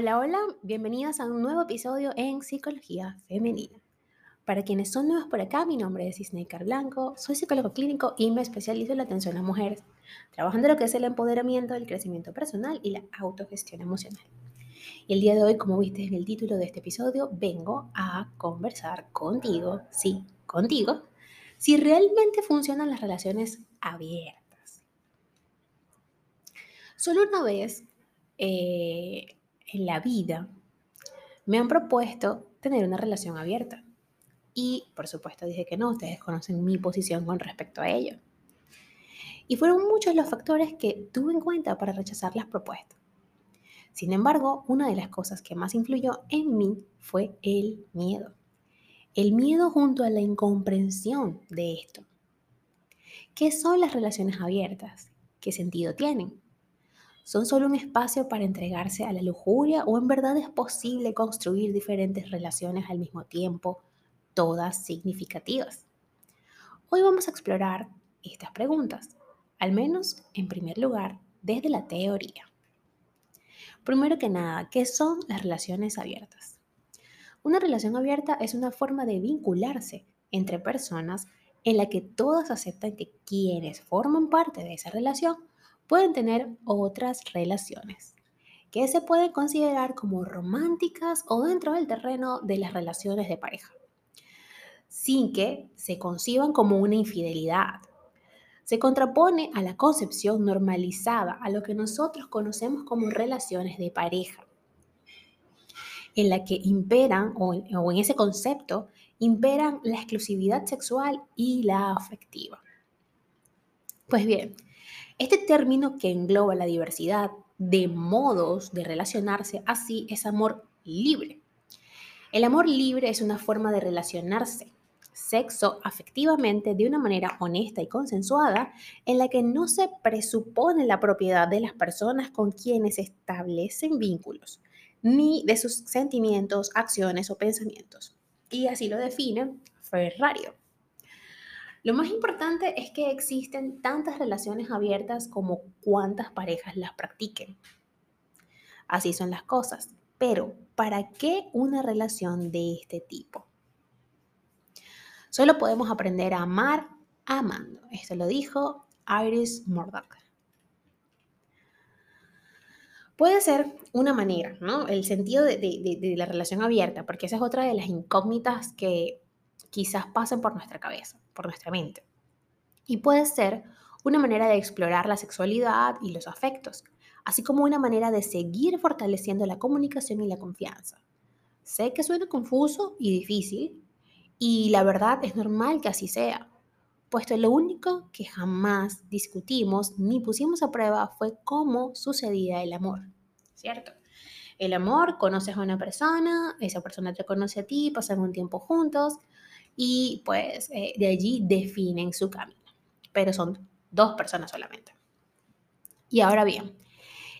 Hola, hola, bienvenidas a un nuevo episodio en Psicología Femenina. Para quienes son nuevos por acá, mi nombre es Isneikar Blanco, soy psicólogo clínico y me especializo en la atención a mujeres, trabajando en lo que es el empoderamiento, el crecimiento personal y la autogestión emocional. Y el día de hoy, como viste en el título de este episodio, vengo a conversar contigo, sí, contigo, si realmente funcionan las relaciones abiertas. Solo una vez eh, en la vida me han propuesto tener una relación abierta. Y por supuesto dije que no, ustedes conocen mi posición con respecto a ello. Y fueron muchos los factores que tuve en cuenta para rechazar las propuestas. Sin embargo, una de las cosas que más influyó en mí fue el miedo. El miedo junto a la incomprensión de esto. ¿Qué son las relaciones abiertas? ¿Qué sentido tienen? ¿Son solo un espacio para entregarse a la lujuria o en verdad es posible construir diferentes relaciones al mismo tiempo, todas significativas? Hoy vamos a explorar estas preguntas, al menos en primer lugar desde la teoría. Primero que nada, ¿qué son las relaciones abiertas? Una relación abierta es una forma de vincularse entre personas en la que todas aceptan que quienes forman parte de esa relación pueden tener otras relaciones que se pueden considerar como románticas o dentro del terreno de las relaciones de pareja, sin que se conciban como una infidelidad. Se contrapone a la concepción normalizada, a lo que nosotros conocemos como relaciones de pareja, en la que imperan, o, en ese concepto, imperan la exclusividad sexual y la afectiva. Pues bien, este término que engloba la diversidad de modos de relacionarse así es amor libre. El amor libre es una forma de relacionarse sexo afectivamente de una manera honesta y consensuada en la que no se presupone la propiedad de las personas con quienes establecen vínculos, ni de sus sentimientos, acciones o pensamientos. Y así lo define Ferrario. Lo más importante es que existen tantas relaciones abiertas como cuántas parejas las practiquen. Así son las cosas. Pero, ¿para qué una relación de este tipo? Solo podemos aprender a amar amando. Esto lo dijo Iris Murdoch. Puede ser una manera, ¿no? El sentido de, de, la relación abierta, porque esa es otra de las incógnitas que quizás pasen por nuestra cabeza por nuestra mente. Y puede ser una manera de explorar la sexualidad y los afectos, así como una manera de seguir fortaleciendo la comunicación y la confianza. Sé que suena confuso y difícil, y la verdad es normal que así sea, puesto lo único que jamás discutimos ni pusimos a prueba fue cómo sucedía el amor, ¿cierto? El amor, conoces a una persona, esa persona te conoce a ti, pasan un tiempo juntos, y pues eh, de allí definen su camino. Pero son dos personas solamente. Y ahora bien,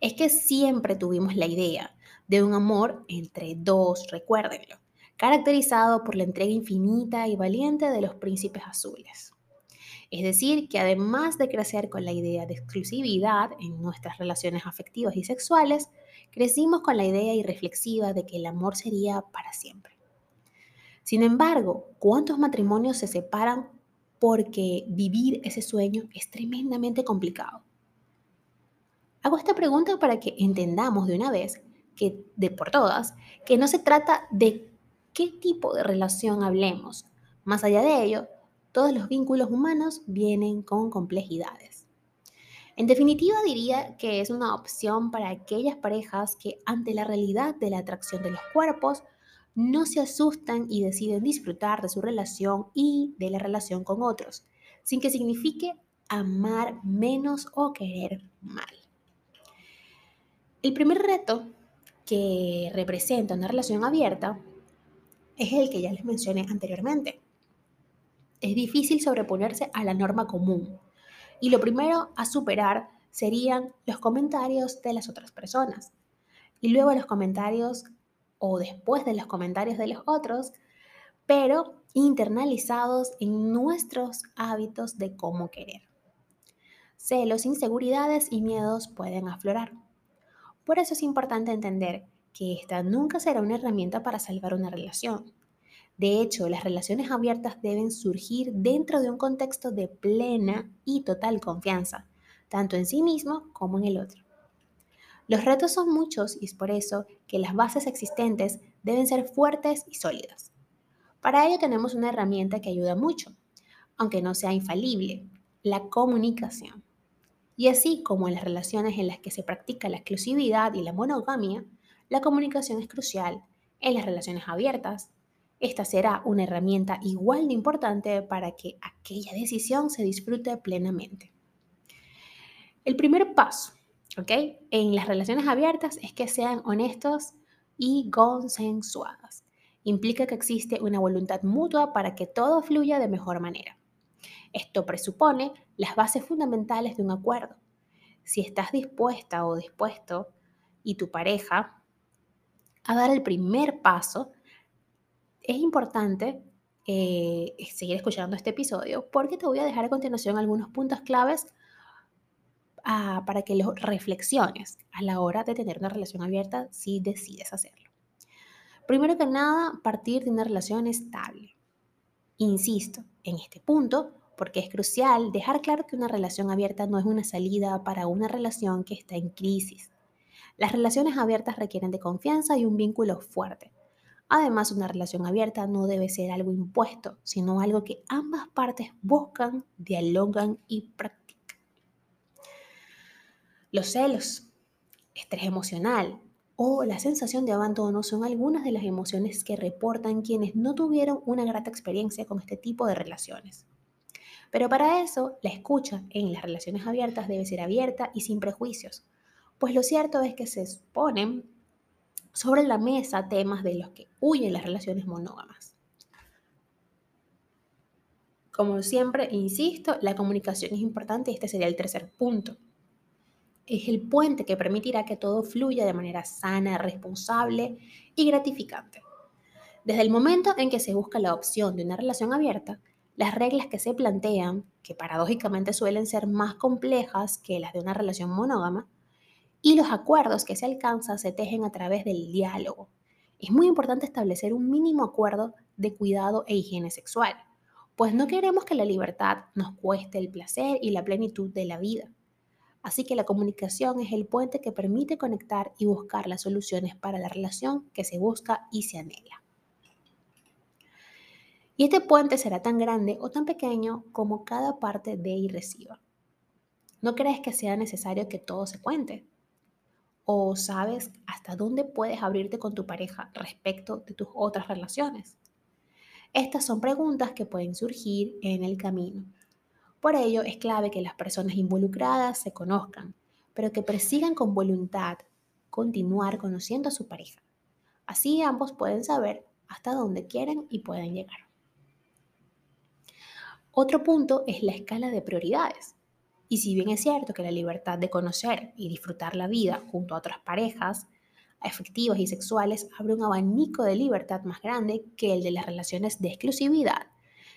es que siempre tuvimos la idea de un amor entre dos, recuérdenlo, caracterizado por la entrega infinita y valiente de los príncipes azules. Es decir, que además de crecer con la idea de exclusividad en nuestras relaciones afectivas y sexuales, crecimos con la idea irreflexiva de que el amor sería para siempre. Sin embargo, ¿cuántos matrimonios se separan porque vivir ese sueño es tremendamente complicado? Hago esta pregunta para que entendamos de una vez que de por todas que no se trata de qué tipo de relación hablemos. Más allá de ello, todos los vínculos humanos vienen con complejidades. En definitiva, diría que es una opción para aquellas parejas que ante la realidad de la atracción de los cuerpos no se asustan y deciden disfrutar de su relación y de la relación con otros, sin que signifique amar menos o querer mal. El primer reto que representa una relación abierta es el que ya les mencioné anteriormente. Es difícil sobreponerse a la norma común y lo primero a superar serían los comentarios de las otras personas y luego los comentarios o después de los comentarios de los otros, pero internalizados en nuestros hábitos de cómo querer. Celos, inseguridades y miedos pueden aflorar. Por eso es importante entender que esta nunca será una herramienta para salvar una relación. De hecho, las relaciones abiertas deben surgir dentro de un contexto de plena y total confianza, tanto en sí mismo como en el otro. Los retos son muchos y es por eso que las bases existentes deben ser fuertes y sólidas. Para ello tenemos una herramienta que ayuda mucho, aunque no sea infalible, la comunicación. Y así como en las relaciones en las que se practica la exclusividad y la monogamia, la comunicación es crucial en las relaciones abiertas, esta será una herramienta igual de importante para que aquella decisión se disfrute plenamente. El primer paso, ¿ok? En las relaciones abiertas es que sean honestos y consensuadas. Implica que existe una voluntad mutua para que todo fluya de mejor manera. Esto presupone las bases fundamentales de un acuerdo. Si estás dispuesta o dispuesto y tu pareja a dar el primer paso, es importante eh, seguir escuchando este episodio porque te voy a dejar a continuación algunos puntos claves para que los reflexiones a la hora de tener una relación abierta si decides hacerlo. Primero que nada, partir de una relación estable. Insisto en este punto porque es crucial dejar claro que una relación abierta no es una salida para una relación que está en crisis. Las relaciones abiertas requieren de confianza y un vínculo fuerte Además, una relación abierta no debe ser algo impuesto, sino algo que ambas partes buscan, dialogan y practican. Los celos, estrés emocional o la sensación de abandono son algunas de las emociones que reportan quienes no tuvieron una grata experiencia con este tipo de relaciones. Pero para eso, la escucha en las relaciones abiertas debe ser abierta y sin prejuicios, pues lo cierto es que se suponen sobre la mesa temas de los que huyen las relaciones monógamas. Como siempre, insisto, la comunicación es importante y este sería el tercer punto. Es el puente que permitirá que todo fluya de manera sana, responsable y gratificante. Desde el momento en que se busca la opción de una relación abierta, las reglas que se plantean, que paradójicamente suelen ser más complejas que las de una relación monógama, y los acuerdos que se alcanzan se tejen a través del diálogo. Es muy importante establecer un mínimo acuerdo de cuidado e higiene sexual, pues no queremos que la libertad nos cueste el placer y la plenitud de la vida. Así que la comunicación es el puente que permite conectar y buscar las soluciones para la relación que se busca y se anhela. Y este puente será tan grande o tan pequeño como cada parte dé y reciba. No crees que sea necesario que todo se cuente o sabes hasta dónde puedes abrirte con tu pareja respecto de tus otras relaciones. Estas son preguntas que pueden surgir en el camino. Por ello es clave que las personas involucradas se conozcan, pero que persigan con voluntad continuar conociendo a su pareja. Así ambos pueden saber hasta dónde quieren y pueden llegar. Otro punto es la escala de prioridades. Y si bien es cierto que la libertad de conocer y disfrutar la vida junto a otras parejas efectivas y sexuales abre un abanico de libertad más grande que el de las relaciones de exclusividad,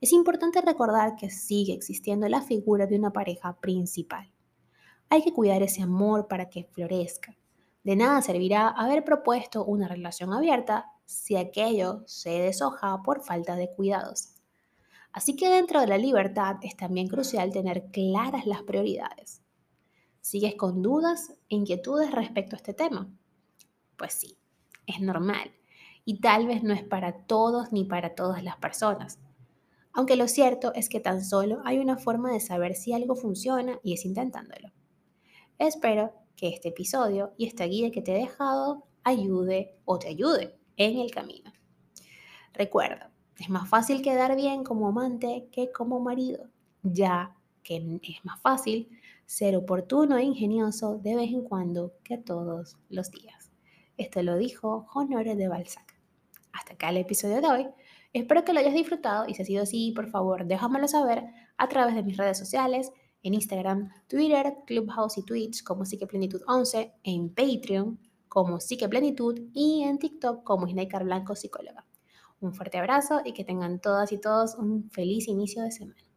es importante recordar que sigue existiendo la figura de una pareja principal. Hay que cuidar ese amor para que florezca. De nada servirá haber propuesto una relación abierta si aquello se deshoja por falta de cuidados. Así que dentro de la libertad es también crucial tener claras las prioridades. ¿Sigues con dudas e inquietudes respecto a este tema? Pues sí, es normal y tal vez no es para todos ni para todas las personas. Aunque lo cierto es que tan solo hay una forma de saber si algo funciona y es intentándolo. Espero que este episodio y esta guía que te he dejado ayude o te ayude en el camino. Recuerda, es más fácil quedar bien como amante que como marido, ya que es más fácil ser oportuno e ingenioso de vez en cuando que todos los días. Esto lo dijo Honore de Balzac. Hasta acá el episodio de hoy. Espero que lo hayas disfrutado y si ha sido así, por favor, déjamelo saber a través de mis redes sociales, en Instagram, Twitter, Clubhouse y Twitch como Plenitud 11, en Patreon como Plenitud y en TikTok como Snaker Blanco Psicóloga. Un fuerte abrazo y que tengan todas y todos un feliz inicio de semana.